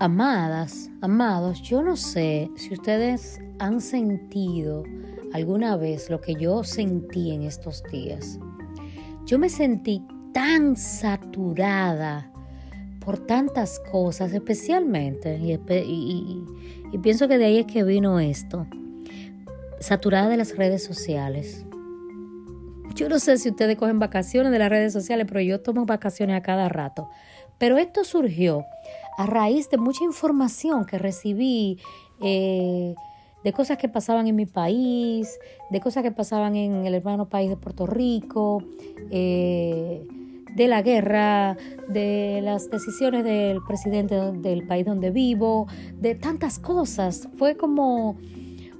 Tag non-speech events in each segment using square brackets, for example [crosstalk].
Amadas, amados, yo no sé si ustedes han sentido alguna vez lo que yo sentí en estos días. Yo me sentí tan saturada por tantas cosas, especialmente, y, pienso que de ahí es que vino esto, saturada de las redes sociales. Yo no sé si ustedes cogen vacaciones de las redes sociales, pero yo tomo vacaciones a cada rato. Pero esto surgió a raíz de mucha información que recibí eh, de cosas que pasaban en mi país, de cosas que pasaban en el hermano país de Puerto Rico, eh, de la guerra, de las decisiones del presidente del país donde vivo, de tantas cosas. Fue como,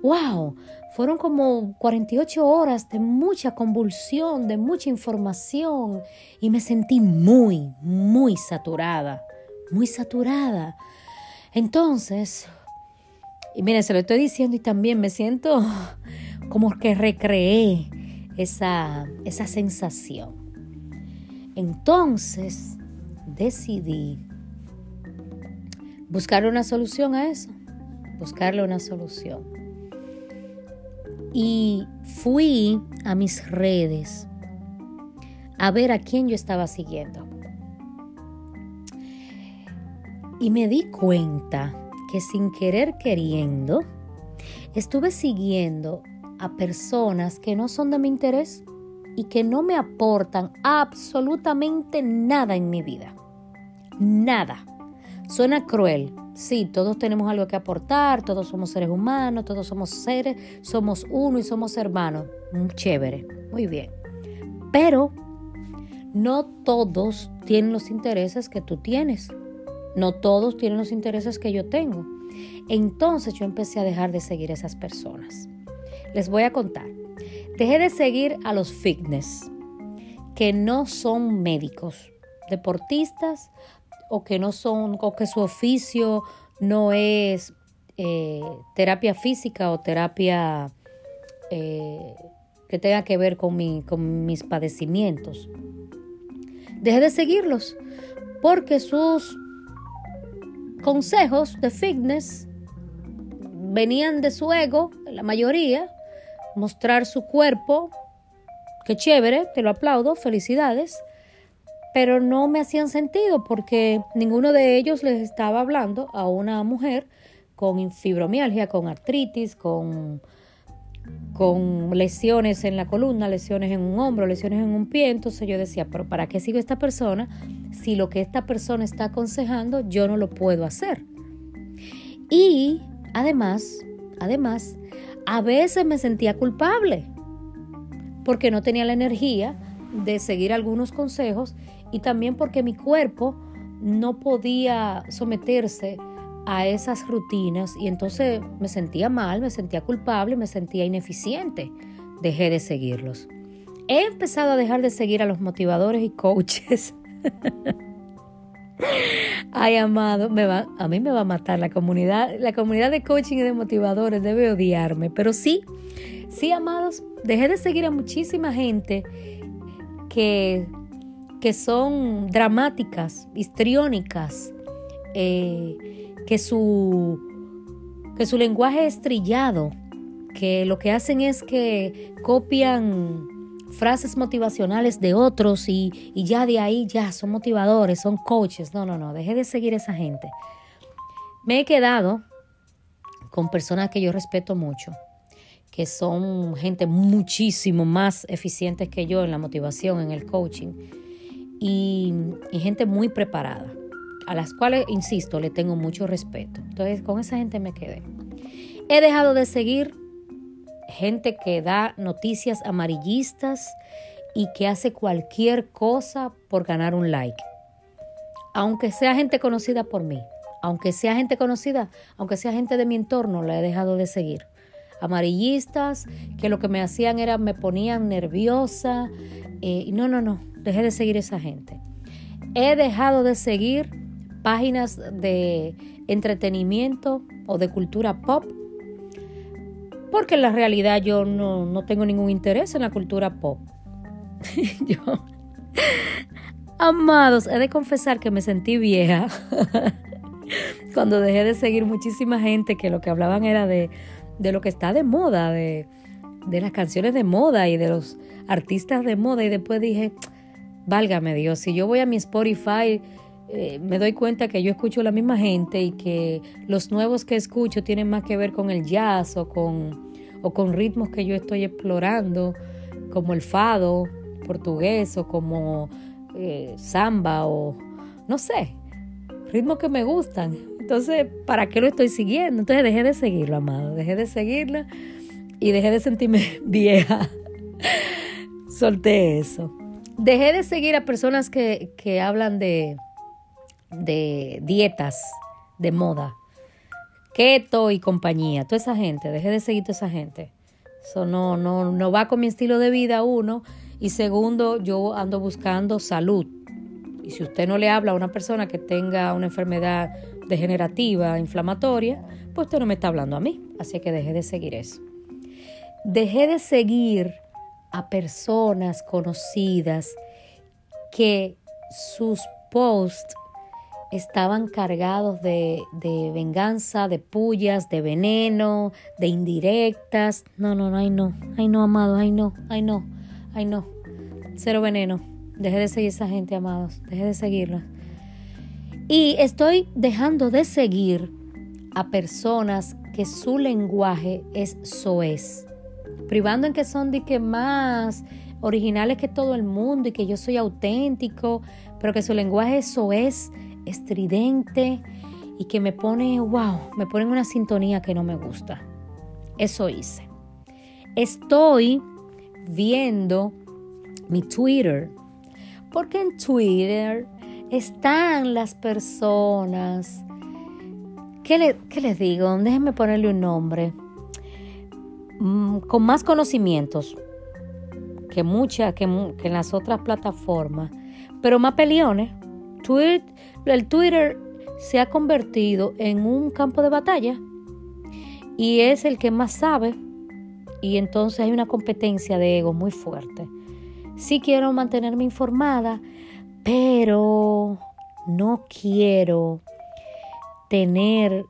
wow, fueron como 48 horas de mucha convulsión, de mucha información y me sentí muy, muy saturada muy saturada. Entonces, y miren, se lo estoy diciendo y también me siento como que recreé esa, esa sensación. Entonces, decidí buscar una solución a eso, buscarle una solución. Y fui a mis redes a ver a quién yo estaba siguiendo. Y me di cuenta que sin querer queriendo, estuve siguiendo a personas que no son de mi interés y que no me aportan absolutamente nada en mi vida. Nada. Suena cruel. Sí, todos tenemos algo que aportar, todos somos seres humanos, todos somos seres, somos uno y somos hermanos. Mm, chévere, muy bien. Pero no todos tienen los intereses que tú tienes. No todos tienen los intereses que yo tengo. Entonces yo empecé a dejar de seguir a esas personas. Les voy a contar. Dejé de seguir a los fitness que no son médicos, deportistas o que no son o que su oficio no es eh, terapia física o terapia eh, que tenga que ver con, mi, con mis padecimientos. Dejé de seguirlos porque sus consejos de fitness venían de su ego, la mayoría, mostrar su cuerpo, que chévere, te lo aplaudo, felicidades, pero no me hacían sentido porque ninguno de ellos les estaba hablando a una mujer con fibromialgia, con artritis, con con lesiones en la columna, lesiones en un hombro, lesiones en un pie. Entonces yo decía, pero ¿para qué sigo esta persona si lo que esta persona está aconsejando yo no lo puedo hacer? Y además, además, a veces me sentía culpable porque no tenía la energía de seguir algunos consejos y también porque mi cuerpo no podía someterse a esas rutinas y entonces me sentía mal, me sentía culpable, me sentía ineficiente. Dejé de seguirlos. He empezado a dejar de seguir a los motivadores y coaches. [laughs] Ay, amado, me va, a mí me va a matar la comunidad. La comunidad de coaching y de motivadores debe odiarme. Pero sí, sí, amados, dejé de seguir a muchísima gente que, que son dramáticas, histriónicas, eh, que su, que su lenguaje es trillado, que lo que hacen es que copian frases motivacionales de otros y, y, ya de ahí ya son motivadores, son coaches. No, no, no, dejé de seguir a esa gente. Me he quedado con personas que yo respeto mucho, que son gente muchísimo más eficientes que yo en la motivación, en el coaching, y, gente muy preparada a las cuales, insisto, le tengo mucho respeto. Entonces, con esa gente me quedé. He dejado de seguir gente que da noticias amarillistas y que hace cualquier cosa por ganar un like. Aunque sea gente conocida por mí, aunque sea gente conocida, aunque sea gente de mi entorno, la he dejado de seguir. Amarillistas que lo que me hacían era me ponían nerviosa. Eh, no, no, no, dejé de seguir esa gente. He dejado de seguir páginas de entretenimiento o de cultura pop, porque en la realidad yo no, tengo ningún interés en la cultura pop. [laughs] yo, amados, he de confesar que me sentí vieja. [laughs] cuando dejé de seguir muchísima gente que lo que hablaban era de, de lo que está de moda, de, de las canciones de moda y de los artistas de moda. Y después dije, válgame Dios, si yo voy a mi Spotify, eh, me doy cuenta que yo escucho la misma gente y que los nuevos que escucho tienen más que ver con el jazz o con, o con ritmos que yo estoy explorando, como el fado portugués o como eh, samba o no sé, ritmos que me gustan. Entonces, ¿para qué lo estoy siguiendo? Entonces dejé de seguirlo, amado, dejé de seguirlo y dejé de sentirme [laughs] vieja. Solté eso. Dejé de seguir a personas que, que hablan de, de dietas, de moda, keto y compañía. Toda esa gente, dejé de seguir toda esa gente. Eso no, no, no va con mi estilo de vida, uno. Y segundo, yo ando buscando salud. Y si usted no le habla a una persona que tenga una enfermedad degenerativa, inflamatoria, pues usted no me está hablando a mí. Así que dejé de seguir eso. Dejé de seguir a personas conocidas que sus posts estaban cargados de, de, venganza, de pullas, de veneno, de indirectas. No, no, no, ay no, ay no, amado, ay no, ay no, ay no. Cero veneno. Dejé de seguir esa gente, amados. Dejé de seguirla. Y estoy dejando de seguir a personas que su lenguaje es soez privando en que son de que más originales que todo el mundo y que yo soy auténtico, pero que su lenguaje eso es estridente y que me pone, wow, me pone en una sintonía que no me gusta. Eso hice. Estoy viendo mi Twitter, porque en Twitter están las personas. ¿Qué, qué les digo? Déjenme ponerle un nombre Mm, con más conocimientos que muchas, que, en las otras plataformas, pero más peleones. el Twitter se ha convertido en un campo de batalla y es el que más sabe y entonces hay una competencia de ego muy fuerte. Sí quiero mantenerme informada, pero no quiero tener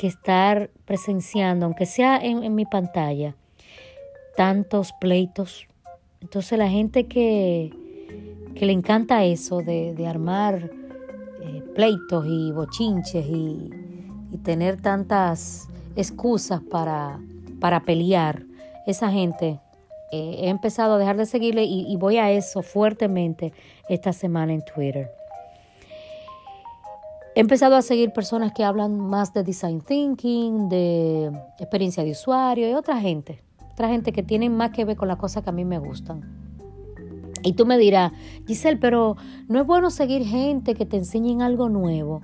que estar presenciando, aunque sea en, mi pantalla, tantos pleitos. Entonces la gente que, que le encanta eso de, armar eh, pleitos y bochinches y, tener tantas excusas para, para pelear, esa gente eh, he empezado a dejar de seguirle y voy a eso fuertemente esta semana en Twitter. He empezado a seguir personas que hablan más de design thinking, de experiencia de usuario y otra gente, otra gente que tiene más que ver con las cosas que a mí me gustan. Y tú me dirás, Giselle, pero no es bueno seguir gente que te enseñen algo nuevo.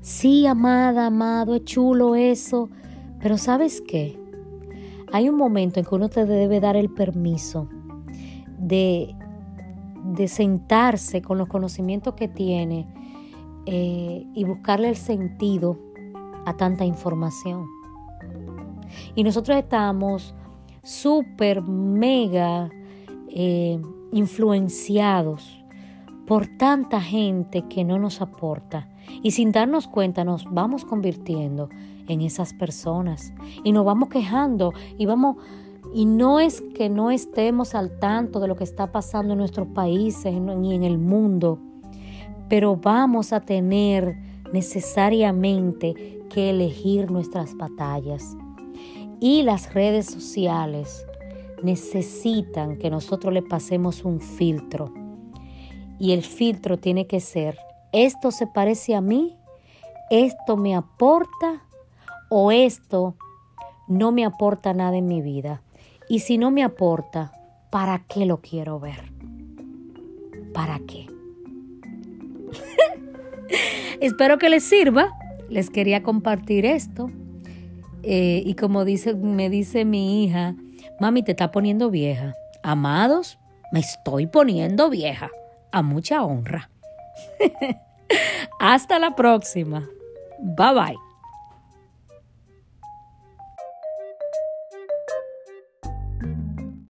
Sí, amada, amado, es chulo eso, pero ¿sabes qué? Hay un momento en que uno te debe dar el permiso de, de sentarse con los conocimientos que tiene eh, y buscarle el sentido a tanta información. Y nosotros estamos súper, mega eh, influenciados por tanta gente que no nos aporta. Y sin darnos cuenta nos vamos convirtiendo en esas personas. Y nos vamos quejando y vamos... Y no es que no estemos al tanto de lo que está pasando en nuestros países ni en el mundo pero vamos a tener necesariamente que elegir nuestras batallas. Y las redes sociales necesitan que nosotros le pasemos un filtro. Y el filtro tiene que ser, ¿esto se parece a mí? ¿Esto me aporta? ¿O esto no me aporta nada en mi vida? Y si no me aporta, ¿para qué lo quiero ver? ¿Para qué? Espero que les sirva. Les quería compartir esto. Eh, y como dice, me dice mi hija, mami, te está poniendo vieja. Amados, me estoy poniendo vieja. A mucha honra. [laughs] Hasta la próxima. Bye bye.